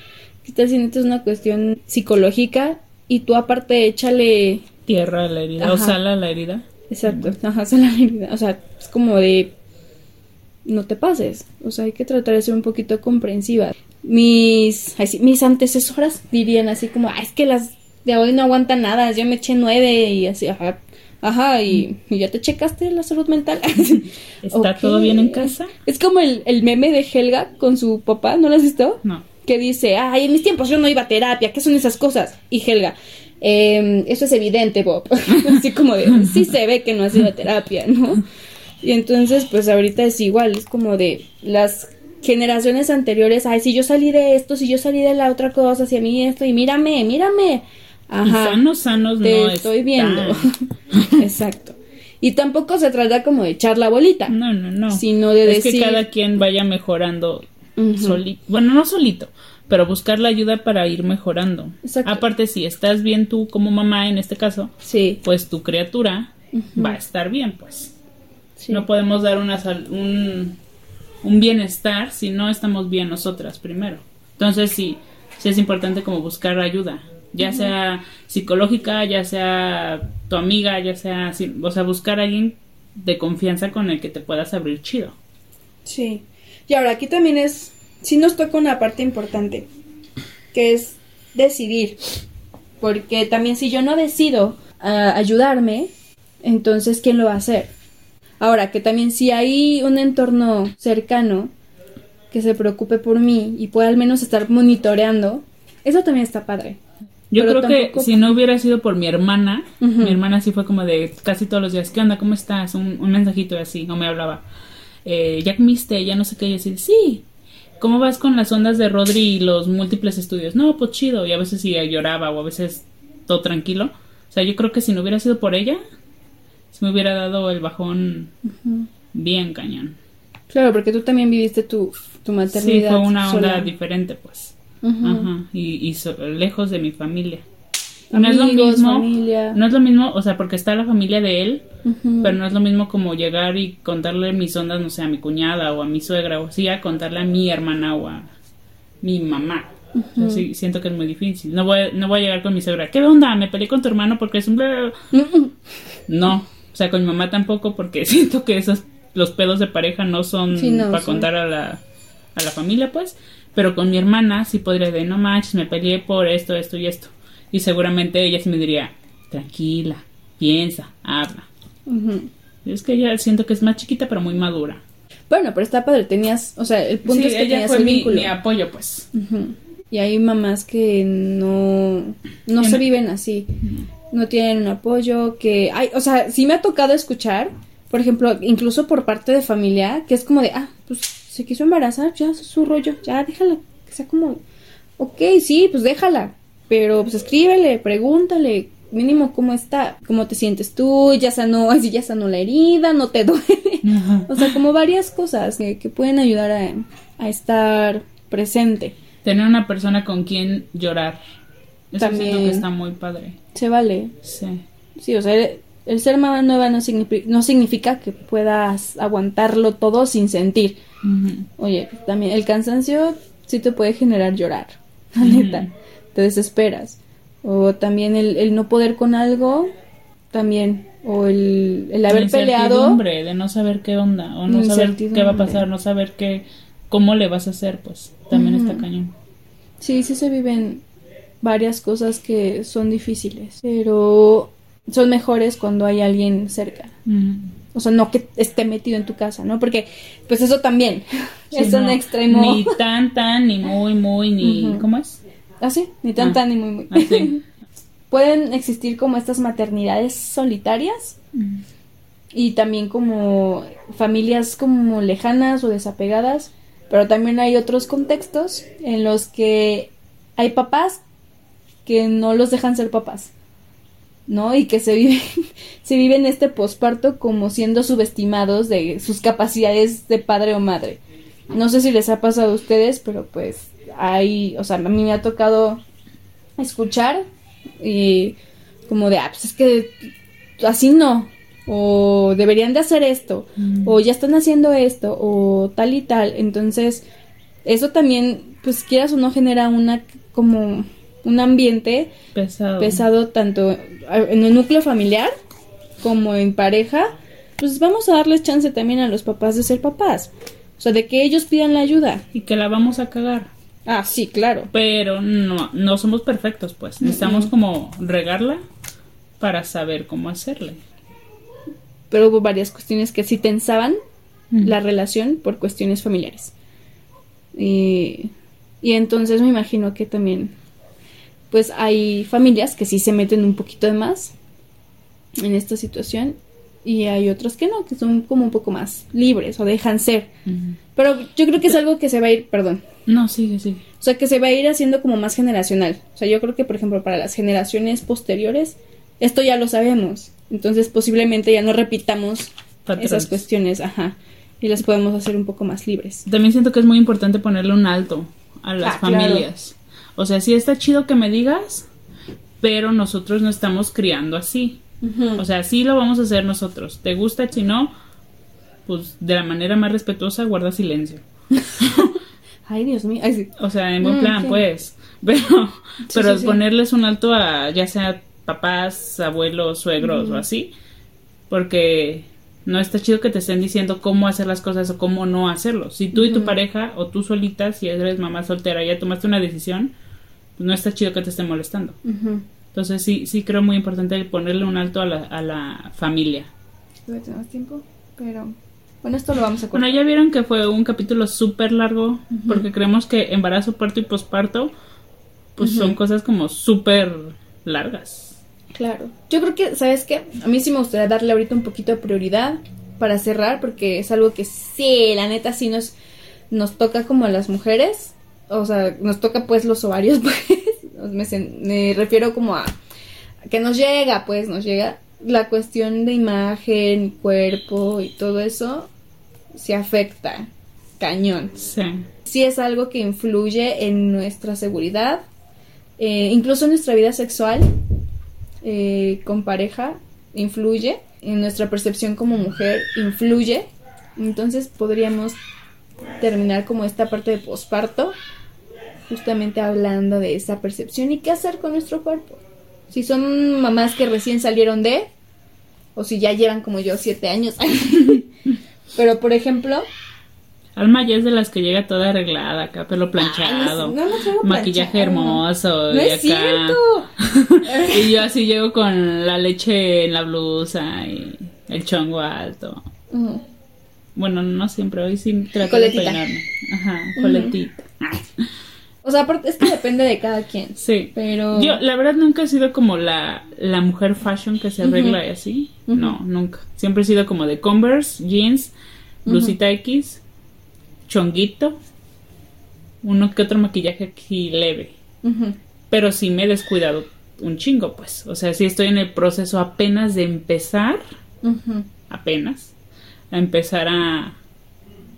¿Qué tal si neta es una cuestión psicológica? Y tú aparte échale Tierra a la herida. O sal a la herida. Exacto, ajá, esa es la realidad. O sea, es como de no te pases. O sea, hay que tratar de ser un poquito comprensiva. Mis, ay, sí, mis antecesoras dirían así como, "Ah, es que las de hoy no aguantan nada, yo me eché nueve y así, ajá, ajá, y, y ya te checaste la salud mental. ¿Está todo bien en casa? Es como el, el meme de Helga con su papá, ¿no lo has visto? No. que dice, ay, en mis tiempos yo no iba a terapia, ¿qué son esas cosas? Y Helga, "Em, eso es evidente, Bob. Así como de, sí se ve que no has ido a terapia, ¿no? Y entonces, pues ahorita es igual, es como de las generaciones anteriores, ay, si yo salí de esto, si yo salí de la otra cosa, si a mí esto, y mírame, mírame. Y sanos, sanos Te no estoy están. viendo. Exacto. Y tampoco se trata como de echar la bolita. No, no, no. Sino de es decir- que cada quien vaya mejorando Ujú. solito. Bueno, no solito, pero buscar la ayuda para ir mejorando. Exacto. Aparte, si estás bien tú como mamá en este caso, Sí. pues tu criatura va a estar bien, pues. Sí. No podemos dar una sal- un, un bienestar si no estamos bien nosotras primero. Entonces sí, sí es importante como buscar ayuda, ya sea psicológica, ya sea tu amiga, ya sea, o sea, buscar a alguien de confianza con el que te puedas abrir chido. Sí. Y ahora aquí también es, sí nos toca una parte importante, que es decidir. Porque también si yo no decido ah, ayudarme, entonces ¿quién lo va a hacer? Ahora, que también si hay un entorno cercano que se preocupe por mí y pueda al menos estar monitoreando, eso también está padre. Yo Pero creo que si no hubiera sido por mi hermana, mi hermana sí fue como de casi todos los días, ¿qué onda? ¿Cómo estás? Un, un mensajito así, no me hablaba. Eh, ¿Ya comiste? Ya no sé qué, y así, sí. ¿Cómo vas con las ondas de Rodri y los múltiples estudios? No, pues chido. Y a veces sí lloraba o a veces todo tranquilo. O sea, yo creo que si no hubiera sido por ella, se me hubiera dado el bajón bien cañón. Claro, porque tú también viviste tu, tu Sí, maternidad. fue una onda sola. diferente, pues. Ajá. Y, y so- lejos de mi familia. no es lo mismo. familia. No es lo mismo, o sea, porque está la familia de él, pero no es lo mismo como llegar y contarle mis ondas, no sé, a mi cuñada o a mi suegra o así, a contarle a mi hermana o a mi mamá. O sea, sí, siento que es muy difícil. No voy, no voy a llegar con mi suegra. ¿Qué onda? Me peleé con tu hermano porque es un... bla, bla, bla". No. O sea, con mi mamá tampoco porque siento que esos los pedos de pareja no son Sí, no, para contar a la, a la familia, pues. Pero con mi hermana sí podría de, no manches, me peleé por esto, esto y esto. Y seguramente ella sí me diría, tranquila, piensa, habla. Es que ella siento que es más chiquita pero muy madura. Bueno, pero está padre, tenías, o sea, el punto Sí, es que ella tenías fue el mi, apoyo, pues. Y hay mamás que no, no se viven así, no tienen un apoyo, que hay, o sea, sí me ha tocado escuchar, por ejemplo, incluso por parte de familia, que es como de, ah, pues se quiso embarazar, ya es su rollo, ya déjala, que sea como, ok, sí, pues déjala, pero pues escríbele, pregúntale, mínimo cómo está, cómo te sientes tú, ya sanó, así ya sanó la herida, no te duele. O sea, como varias cosas que, que pueden ayudar a, a estar presente. Tener una persona con quien llorar. Eso También. que está muy padre. Se vale. Sí. Sí, o sea, el, el ser mamá nueva no, signifi- no significa que puedas aguantarlo todo sin sentir. Oye, también el cansancio sí te puede generar llorar, la neta. Te desesperas. O también el, el no poder con algo, también. O el, el haber peleado. de no saber qué onda o no saber qué va a pasar, no saber qué cómo le vas a hacer, pues también está cañón. Sí, sí se viven varias cosas que son difíciles, pero son mejores cuando hay alguien cerca. Ujú. O sea, no que esté metido en tu casa, ¿no? Porque, pues eso también Sí, es un extremo. Ni tan tan ni muy muy ni. ¿cómo es? Ah, sí, ni tan Ah. tan ni muy muy. Así. Pueden existir como estas maternidades solitarias y también como familias como lejanas o desapegadas, pero también hay otros contextos en los que hay papás que no los dejan ser papás, ¿no? Y que se viven, se viven este posparto como siendo subestimados de sus capacidades de padre o madre. No sé si les ha pasado a ustedes, pero pues hay, o sea, a mí me ha tocado escuchar y como de, ah, pues es que así no, o deberían de hacer esto, Mm. o ya están haciendo esto, o tal y tal. Entonces, eso también, pues quieras o no, genera una como un ambiente Pesado. pesado tanto en el núcleo familiar como en pareja. Pues vamos a darles chance también a los papás de ser papás. O sea, de que ellos pidan la ayuda. Y que la vamos a cagar. Ah, sí, claro. Pero no, no somos perfectos, pues. Necesitamos como regarla para saber cómo hacerle. Pero hubo varias cuestiones que sí tensaban Mm. la relación por cuestiones familiares. Y, y entonces me imagino que también, pues hay familias que sí se meten un poquito de más en esta situación y hay otras que no, que son como un poco más libres o dejan ser. Pero yo creo que es algo que se va a ir, perdón, No, sigue, sigue. O sea, que se va a ir haciendo como más generacional. O sea, yo creo que, por ejemplo, para las generaciones posteriores, esto ya lo sabemos. Entonces, posiblemente ya no repitamos Patrones. esas cuestiones, ajá. Y las podemos hacer un poco más libres. También siento que es muy importante ponerle un alto a las Ah, claro. O sea, sí está chido que me digas, pero nosotros no estamos criando así. O sea, sí lo vamos a hacer nosotros. ¿Te gusta? Si no, pues de la manera más respetuosa, guarda silencio. Ay, Dios mío. Ay, sí. O sea, en buen Mm, plan, sí. pues. Pero, pero sí, ponerles un alto a ya sea papás, abuelos, suegros o así. Porque no está chido que te estén diciendo cómo hacer las cosas o cómo no hacerlo. Si tú y tu pareja o tú solita, si eres mamá soltera, ya tomaste una decisión, no está chido que te estén molestando. Entonces sí, sí creo muy importante ponerle un alto a la, a la familia. Todavía tenemos tiempo, pero... Bueno, esto lo vamos a Bueno, cortar. ya vieron que fue un capítulo súper largo porque creemos que embarazo, parto y posparto pues son cosas como súper largas. Claro. Yo creo que, ¿sabes qué? A mí sí me gustaría darle ahorita un poquito de prioridad para cerrar, porque es algo que sí, la neta sí nos, nos toca como a las mujeres. O sea, nos toca pues los ovarios, pues. Me, refiero como a que nos llega, pues, nos llega la cuestión de imagen, cuerpo y todo eso se afecta cañón. Sí. sí es algo que influye en nuestra seguridad, eh, incluso en nuestra vida sexual eh, con pareja, influye, en nuestra percepción como mujer, influye. Entonces podríamos terminar como esta parte de posparto, justamente hablando de esa percepción y qué hacer con nuestro cuerpo. Si son mamás que recién salieron de, o si ya llevan como yo siete años. Pero por ejemplo, Alma ya es de las que llega toda arreglada, acá pelo planchado, no, no maquillaje hermoso No y es acá. cierto. y yo así llego con la leche en la blusa y el chongo alto. Bueno, no siempre, hoy sí trato Coletita. de peinarme. Ajá, coletita. O sea, aparte, es que depende de cada quien. Sí. Pero. Yo, la verdad, nunca he sido como la, la mujer fashion que se arregla y así. No, nunca. Siempre he sido como de Converse, jeans, blusita X, chonguito, uno que otro maquillaje aquí leve. Pero sí me he descuidado un chingo, pues. O sea, sí estoy en el proceso apenas de empezar, apenas, a empezar a,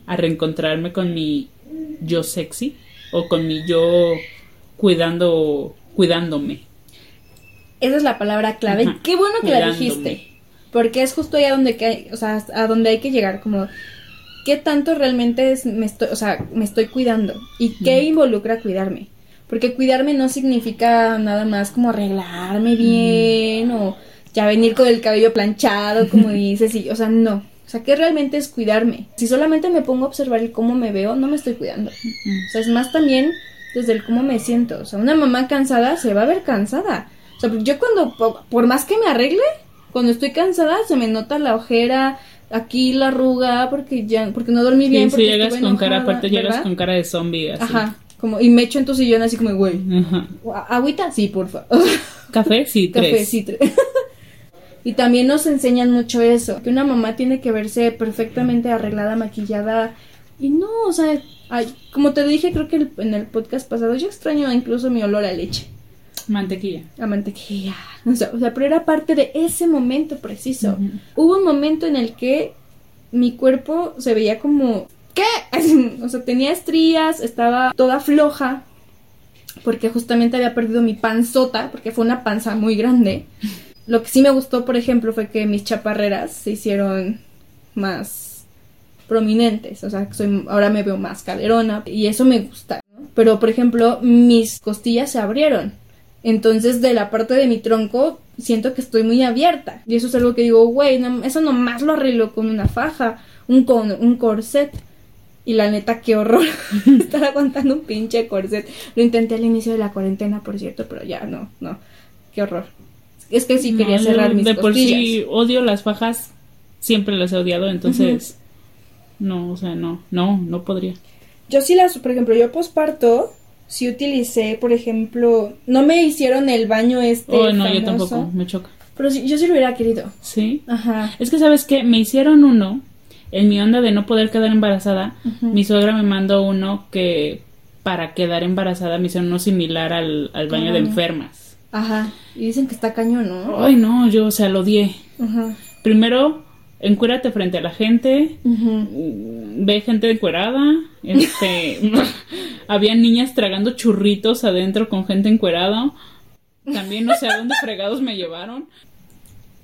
a reencontrarme con mi yo sexy o con mi yo cuidando, cuidándome. Esa es la palabra clave. Ajá. Qué bueno que la dijiste. Porque es justo ahí a donde, que, o sea, a donde hay que llegar. Como, ¿qué tanto realmente es, me estoy, o sea, me estoy cuidando? ¿Y qué involucra cuidarme? Porque cuidarme no significa nada más como arreglarme bien o ya venir con el cabello planchado, como dices. Y, o sea, no. O sea, ¿qué realmente es cuidarme? Si solamente me pongo a observar el cómo me veo, no me estoy cuidando. O sea, es más también desde el cómo me siento. O sea, una mamá cansada se va a ver cansada. O sea, yo cuando, po- por más que me arregle, cuando estoy cansada se me nota la ojera, aquí la arruga, porque ya, porque no dormí bien. Sí, si porque llegas con cara, aparte llegas con cara de zombie así. Ajá, como, y me echo en tu sillón así como, güey, Ajá. agüita, sí, porfa. Café, sí, Café, tres. sí, tres. Y también nos enseñan mucho eso, que una mamá tiene que verse perfectamente arreglada, maquillada. Y no, o sea, ay, como te dije, creo que el- en el podcast pasado, yo extraño incluso mi olor a leche, Mantequilla. a mantequilla. O sea, o sea, pero era parte de ese momento preciso. Hubo un momento en el que mi cuerpo se veía como... ¿Qué? O sea, tenía estrías, estaba toda floja, porque justamente había perdido mi panzota, porque fue una panza muy grande. Lo que sí me gustó, por ejemplo, fue que mis chaparreras se hicieron más prominentes, o sea, soy, ahora me veo más caderona y eso me gusta. Pero, por ejemplo, mis costillas se abrieron. Entonces, de la parte de mi tronco, siento que estoy muy abierta. Y eso es algo que digo, güey, no- eso nomás lo arreglo con una faja, un, con, un corset. Y la neta, qué horror estar aguantando un pinche corset. Lo intenté al inicio de la cuarentena, por cierto, pero ya no, no. Qué horror. Es que sí quería No, cerrar mis De por sí odio las fajas, siempre las he odiado, entonces no, o sea, no, no, no podría. Yo sí las, por ejemplo, yo posparto, sí utilicé, por ejemplo, no me hicieron el baño este oh, no, yo tampoco, me choca. Pero sí, yo sí lo hubiera querido. Sí. Ajá. Es que sabes que me hicieron uno en mi onda de no poder quedar embarazada. Mi suegra me mandó uno que para quedar embarazada me hicieron uno similar al, al baño de enfermas. Ajá. Y dicen que está cañón, ¿no? Ay, no, yo, o sea, lo odié. Ajá. Primero, encuérate frente a la gente, Ujú. ve gente encuerada, este, había niñas tragando churritos adentro con gente encuerada, también no sé a dónde fregados me llevaron,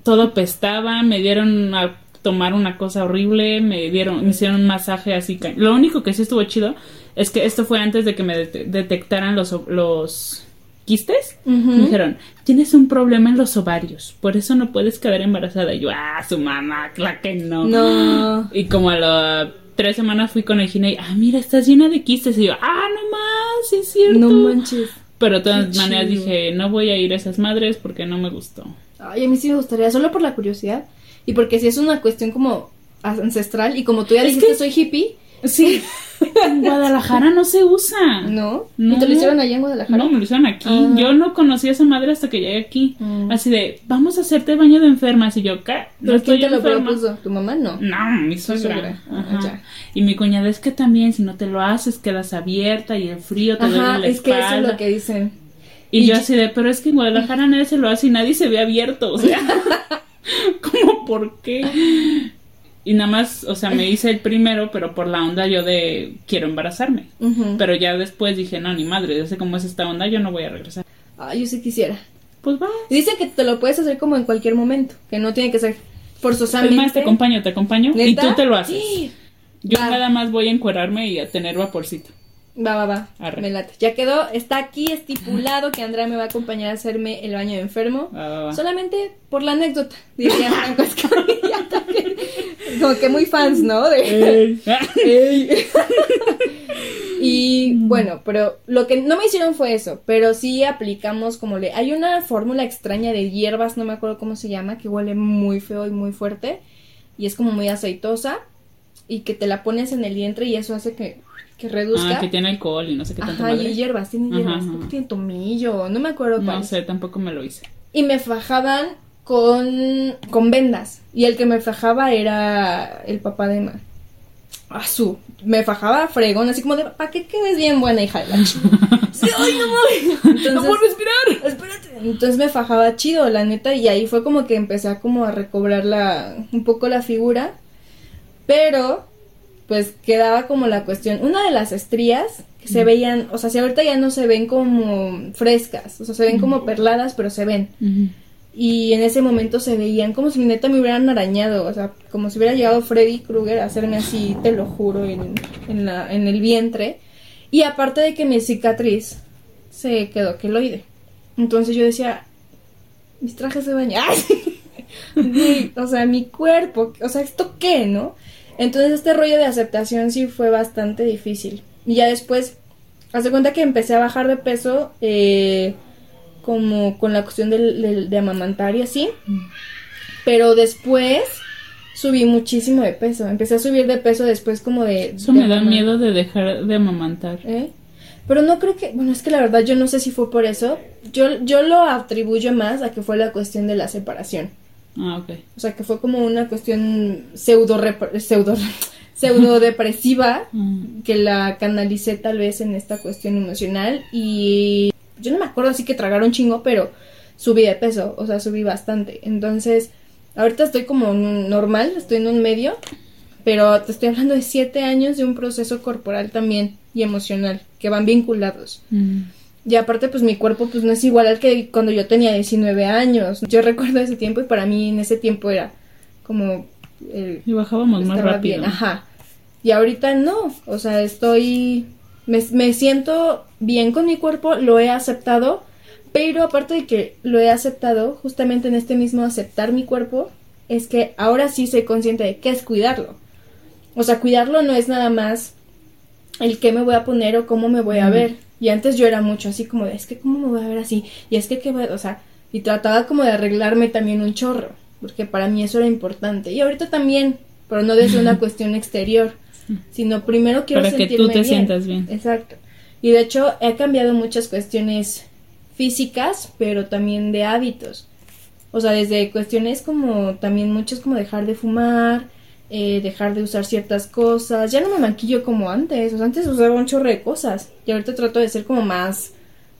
todo pestaba, me dieron a tomar una cosa horrible, me dieron, me hicieron un masaje así, lo único que sí estuvo chido es que esto fue antes de que me det- detectaran los, los quistes, me dijeron, tienes un problema en los ovarios, por eso no puedes quedar embarazada, y yo, ah, su mamá, claro que No. y como a las tres semanas fui con el gine y, ah, mira, estás llena de quistes. Y yo, ah, no más, es cierto. No manches. Pero de todas maneras dije, no voy a ir a esas madres porque no me gustó. Ay, a mí sí me gustaría, solo por la curiosidad. Y porque si es una cuestión como ancestral y como tú ya Es dijiste, que- soy hippie, Sí, en Guadalajara no se usa. ¿no? No. ¿Y te lo hicieron allá en Guadalajara? No, me lo hicieron aquí. Ah. Yo no conocí a esa madre hasta que llegué aquí. Mm. Así de, vamos a hacerte baño de enfermas. Y yo, ¿qué? No ¿Pero estoy quién te lo enferma. propuso? ¿Tu mamá? No. No, mi suegra. Ah, Ajá. Y mi cuñada es que también, si no te lo haces, quedas abierta y el frío te duele Ajá, la es que eso es lo que dicen. Y, yo- así de, pero es que en Guadalajara nadie se lo hace y nadie se ve abierto, o sea, ¿cómo por qué? Y nada más, o sea, me hice el primero, pero por la onda yo de quiero embarazarme. Pero ya después dije, no, ni madre, ya sé cómo es esta onda, yo no voy a regresar. Ay, yo sí quisiera. Pues va. Y Dicen que te lo puedes hacer como en cualquier momento, que no tiene que ser forzosamente. Es más, te acompaño, te acompaño y tú te lo haces. Yo Va. nada más voy a encuerarme y a tener vaporcito. Va, va, va. Arre. Me late. Ya quedó, está aquí estipulado que Andrea me va a acompañar a hacerme el baño de enfermo. Va, va, va. Solamente por la anécdota, diría Franco Escamilla también. Como que muy fans, ¿no? De- Ey. Y bueno, pero lo que no me hicieron fue eso, pero sí aplicamos como le... Hay una fórmula extraña de hierbas, no me acuerdo cómo se llama, que huele muy feo y muy fuerte y es como muy aceitosa y que te la pones en el vientre y eso hace que, que reduzca. Ah, que tiene alcohol y no sé qué tanto Ajá, madre. y hierbas, tiene hierbas, ajá. tiene tomillo, no me acuerdo cuál. No sé, tampoco me lo hice. Y me fajaban con, con vendas. Y el que me fajaba era el papá de Emma. Ah, su. Me fajaba fregón, así como de, ¿para qué quedes bien buena hija de la ch-?" Sí, ay, no. Entonces, ¡No puedo respirar! Espérate. Entonces me fajaba chido, la neta, y ahí fue como que empecé a como a recobrar la, un poco la figura. Pero, pues quedaba como la cuestión, una de las estrías que se veían, o sea, si ahorita ya no se ven como frescas, o sea, se ven como perladas, pero se ven. Y en ese momento se veían como si neta me hubieran arañado, o sea, como si hubiera llegado Freddy Krueger a hacerme así, te lo juro, en, en, la, en el vientre. Y aparte de que mi cicatriz se quedó queloide. Entonces yo decía, mis trajes de baño, o sea, mi cuerpo, o sea, ¿esto qué, no? Entonces este rollo de aceptación sí fue bastante difícil. Y ya después, hace cuenta que empecé a bajar de peso, eh, como con la cuestión del, del- de amamantar y así. Pero después subí muchísimo de peso. Empecé a subir de peso después como de... Eso de me da miedo de dejar de amamantar. ¿Eh? Pero no creo que, bueno, es que la verdad yo no sé si fue por eso. Yo, yo lo atribuyo más a que fue la cuestión de la separación. Ah, ok. O sea, que fue como una cuestión pseudo, pseudo, pseudo depresiva Mm. que la canalicé tal vez en esta cuestión emocional y yo no me acuerdo así que tragaron chingo, pero subí de peso, o sea, subí bastante. Entonces, ahorita estoy como un normal, estoy en un medio, pero te estoy hablando de siete años de un proceso corporal también y emocional, que van vinculados. Mm. Y aparte, pues mi cuerpo pues no es igual al que cuando yo tenía 19 años. Yo recuerdo ese tiempo y para mí en ese tiempo era como... el- Y bajábamos más rápido. bien, ajá. Y ahorita no, o sea, estoy, me, me siento bien con mi cuerpo, lo he aceptado, pero aparte de que lo he aceptado, justamente en este mismo aceptar mi cuerpo, es que ahora sí soy consciente de qué es cuidarlo. O sea, cuidarlo no es nada más el qué me voy a poner o cómo me voy a Mm. ver. Y antes yo era mucho así como de, es que cómo me voy a ver así, y es que qué voy a-", o sea, y trataba como de arreglarme también un chorro, porque para mí eso era importante. Y ahorita también, pero no desde una cuestión exterior, sino primero quiero Para que sentirme tú te bien. sientas bien. Exacto. Y de hecho he cambiado muchas cuestiones físicas, pero también de hábitos. O sea, desde cuestiones como también muchas como dejar de fumar, eh, dejar de usar ciertas cosas. Ya no me maquillo como antes. O sea, antes usaba un chorro de cosas. Y ahorita trato de ser como más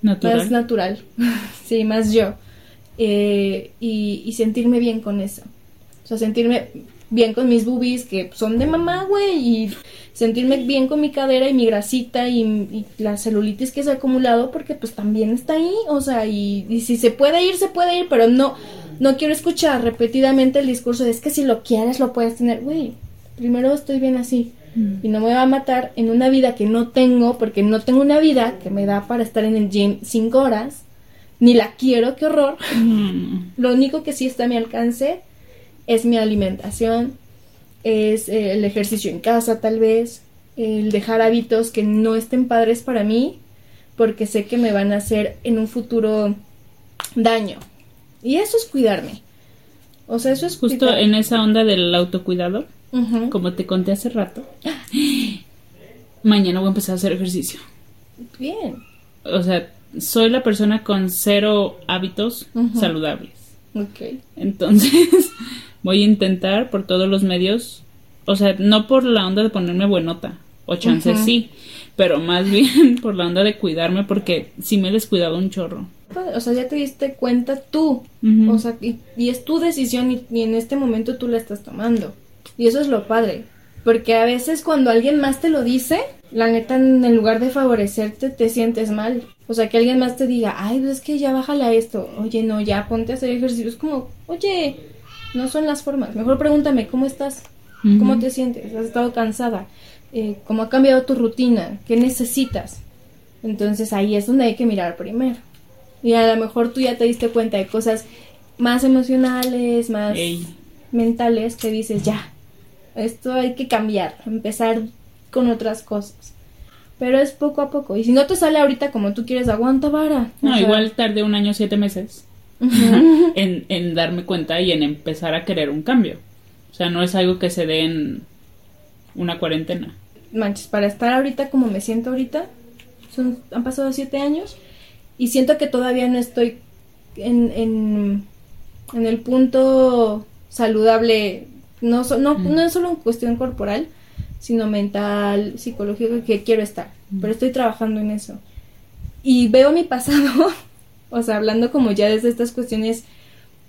Natural. más natural. sí, más yo. Eh, y, y sentirme bien con eso. O sea, sentirme bien con mis boobies que son de mamá, güey. Y sentirme bien con mi cadera y mi grasita y, y la celulitis que se ha acumulado porque pues también está ahí. O sea, y, y si se puede ir, se puede ir, pero no, no quiero escuchar repetidamente el discurso de es que si lo quieres lo puedes tener. Güey, primero estoy bien así. Mm. Y no me va a matar en una vida que no tengo, porque no tengo una vida que me da para estar en el gym cinco horas. Ni la quiero, qué horror. Mm. Lo único que sí está a mi alcance es mi alimentación, es eh, el ejercicio en casa tal vez, el dejar hábitos que no estén padres para mí, porque sé que me van a hacer en un futuro daño. Y eso es cuidarme. O sea, eso es Justo en esa onda del autocuidado, como te conté hace rato, mañana voy a empezar a hacer ejercicio. Bien. O sea, soy la persona con cero hábitos saludables. Ok. Entonces, voy a intentar por todos los medios, o sea, no por la onda de ponerme buenota, o chance sí, pero más bien por la onda de cuidarme porque sí me he descuidado un chorro. O sea, ya te diste cuenta tú. O sea, y, y es tu decisión y, y en este momento tú la estás tomando. Y eso es lo padre. Porque a veces cuando alguien más te lo dice, la neta, en lugar de favorecerte, te sientes mal. O sea, que alguien más te diga, ay, pues es que ya bájale a esto. Oye, no, ya ponte a hacer ejercicio. Es como, oye, no son las formas. Mejor pregúntame, ¿cómo estás? ¿Cómo te sientes? ¿Has estado cansada? Eh, ¿Cómo ha cambiado tu rutina? ¿Qué necesitas? Entonces ahí es donde hay que mirar primero. Y a lo mejor tú ya te diste cuenta de cosas más emocionales, más Ey. mentales que dices, ya, esto hay que cambiar, empezar con otras cosas. Pero es poco a poco. Y si no te sale ahorita como tú quieres, aguanta vara. O No, sea, igual tardé un año, siete meses en, en darme cuenta y en empezar a querer un cambio. O sea, no es algo que se dé en una cuarentena. manches, para estar ahorita como me siento ahorita, son, han pasado siete años y siento que todavía no estoy en, en, en el punto saludable, no, so- no, Mm. no es solo en cuestión corporal, sino mental, psicológico, que quiero estar, pero estoy trabajando en eso. Y veo mi pasado, o sea, hablando como ya desde estas cuestiones,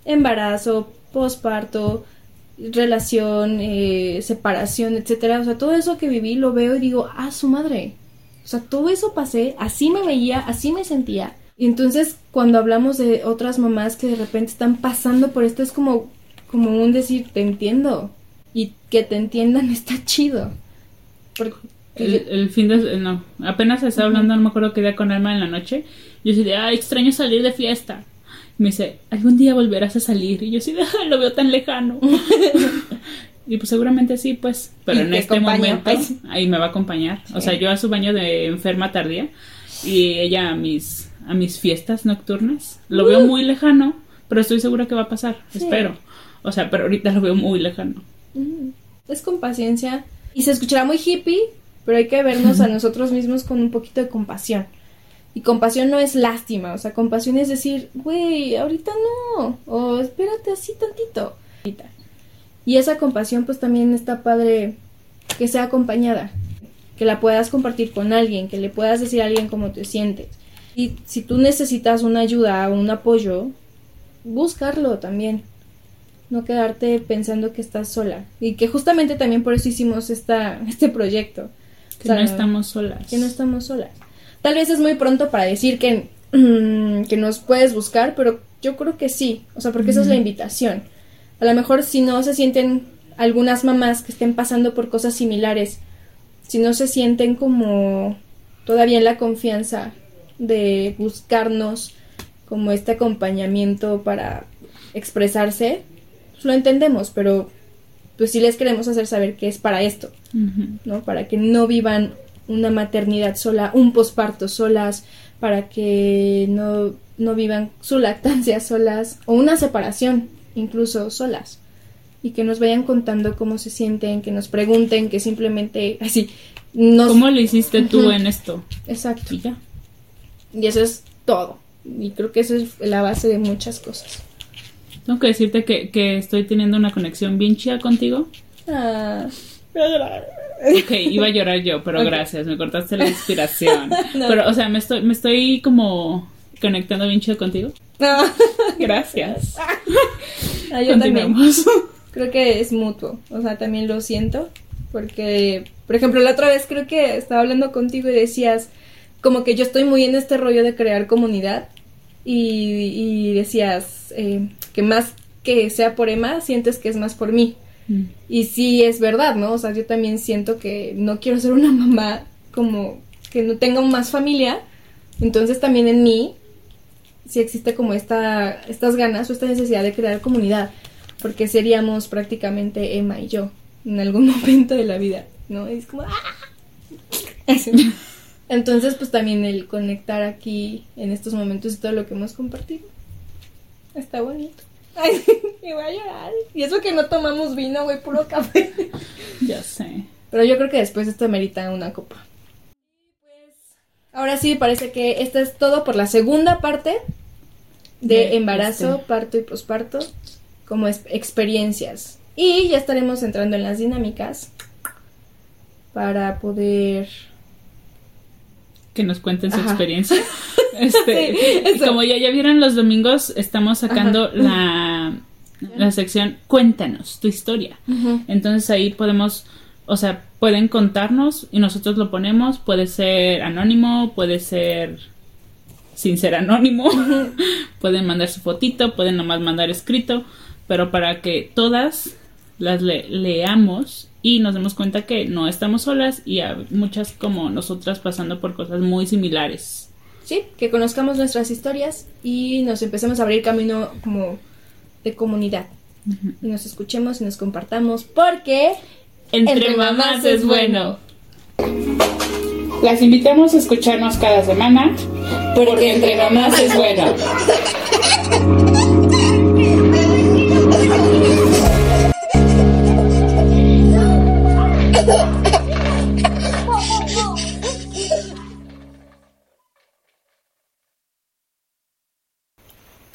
embarazo, posparto, relación, eh, separación, etcétera. O sea, todo eso que viví lo veo y digo, ah, su madre. O sea, todo eso pasé, así me veía, así me sentía. Y entonces, cuando hablamos de otras mamás que de repente están pasando por esto, es como, como un decir, te entiendo. Y que te entiendan está chido. Porque El, el fin de... No, apenas estaba hablando, no me acuerdo qué día con Alma en la noche. Yo así de, ay, extraño salir de fiesta. Y me dice, algún día volverás a salir. Y yo así de, ay, lo veo tan lejano. y pues seguramente sí, pues. Pero en te este momento, pues. ahí me va a acompañar. O sea, yo a su baño de enferma tardía. Y ella a mis, a mis fiestas nocturnas. Lo veo muy lejano, pero estoy segura que va a pasar. Sí. Espero. O sea, pero ahorita lo veo muy lejano. Mm, Es con paciencia. Y se escuchará muy hippie, pero hay que vernos a nosotros mismos con un poquito de compasión. Y compasión no es lástima, o sea, compasión es decir, güey, ahorita no, o espérate así tantito. Y esa compasión pues también está padre que sea acompañada, que la puedas compartir con alguien, que le puedas decir a alguien cómo te sientes. Y si tú necesitas una ayuda o un apoyo, buscarlo también no quedarte pensando que estás sola. Y que justamente también por eso hicimos esta, este proyecto. Que O sea, no estamos solas. Que no estamos solas. Tal vez es muy pronto para decir que, mm, que nos puedes buscar, pero yo creo que sí. O sea, porque esa es la invitación. A lo mejor si no se sienten algunas mamás que estén pasando por cosas similares, si no se sienten como todavía en la confianza de buscarnos como este acompañamiento para expresarse, pues lo entendemos, pero pues sí les queremos hacer saber que es para esto. ¿no? Para que no vivan una maternidad sola, un posparto solas, para que no, no vivan su lactancia solas o una separación incluso solas y que nos vayan contando cómo se sienten, que nos pregunten, que simplemente así nos... ¿Cómo le hiciste tú en esto? Exacto. Y ya. Y eso es todo. Y creo que eso es la base de muchas cosas. Tengo que decirte que, que estoy teniendo una conexión bien chida contigo. Ah. Ok, iba a llorar yo, pero gracias, me cortaste la inspiración. Pero, o sea, me estoy, me estoy como conectando bien chido contigo. No. Gracias. Ah, yo también. Creo que es mutuo. O sea, también lo siento. Porque, por ejemplo, la otra vez creo que estaba hablando contigo y decías, como que yo estoy muy en este rollo de crear comunidad. Y, y decías eh, que más que sea por Emma, sientes que es más por mí. Mm. Y sí es verdad, ¿no? O sea, yo también siento que no quiero ser una mamá como que no tenga más familia. Entonces también en mí sí existe como esta, estas ganas o esta necesidad de crear comunidad. Porque seríamos prácticamente Emma y yo en algún momento de la vida, ¿no? Y es como... ¡ah! Entonces, pues también el conectar aquí en estos momentos y todo lo que hemos compartido. Está bonito. Ay, me voy a llorar. Y eso que no tomamos vino, güey, puro café. Ya sé. Pero yo creo que después esto merita una copa. Pues, Ahora sí, parece que esto es todo por la segunda parte de De embarazo, este. parto y posparto, como experiencias. Y ya estaremos entrando en las dinámicas para poder... Que nos cuenten su Ajá. experiencia. Este, Sí, eso. como ya, ya vieron los domingos, estamos sacando la, la sección Cuéntanos tu historia. Entonces ahí podemos, o sea, pueden contarnos y nosotros lo ponemos. Puede ser anónimo, puede ser sin ser anónimo. pueden mandar su fotito, pueden nomás mandar escrito, pero para que todas las le- leamos y nos demos cuenta que no estamos solas y hay muchas como nosotras pasando por cosas muy similares. Sí, que conozcamos nuestras historias y nos empecemos a abrir camino como de comunidad. Y nos escuchemos y nos compartamos porque... Entre, mamás es bueno. Las invitamos a escucharnos cada semana Porque entre mamás es bueno.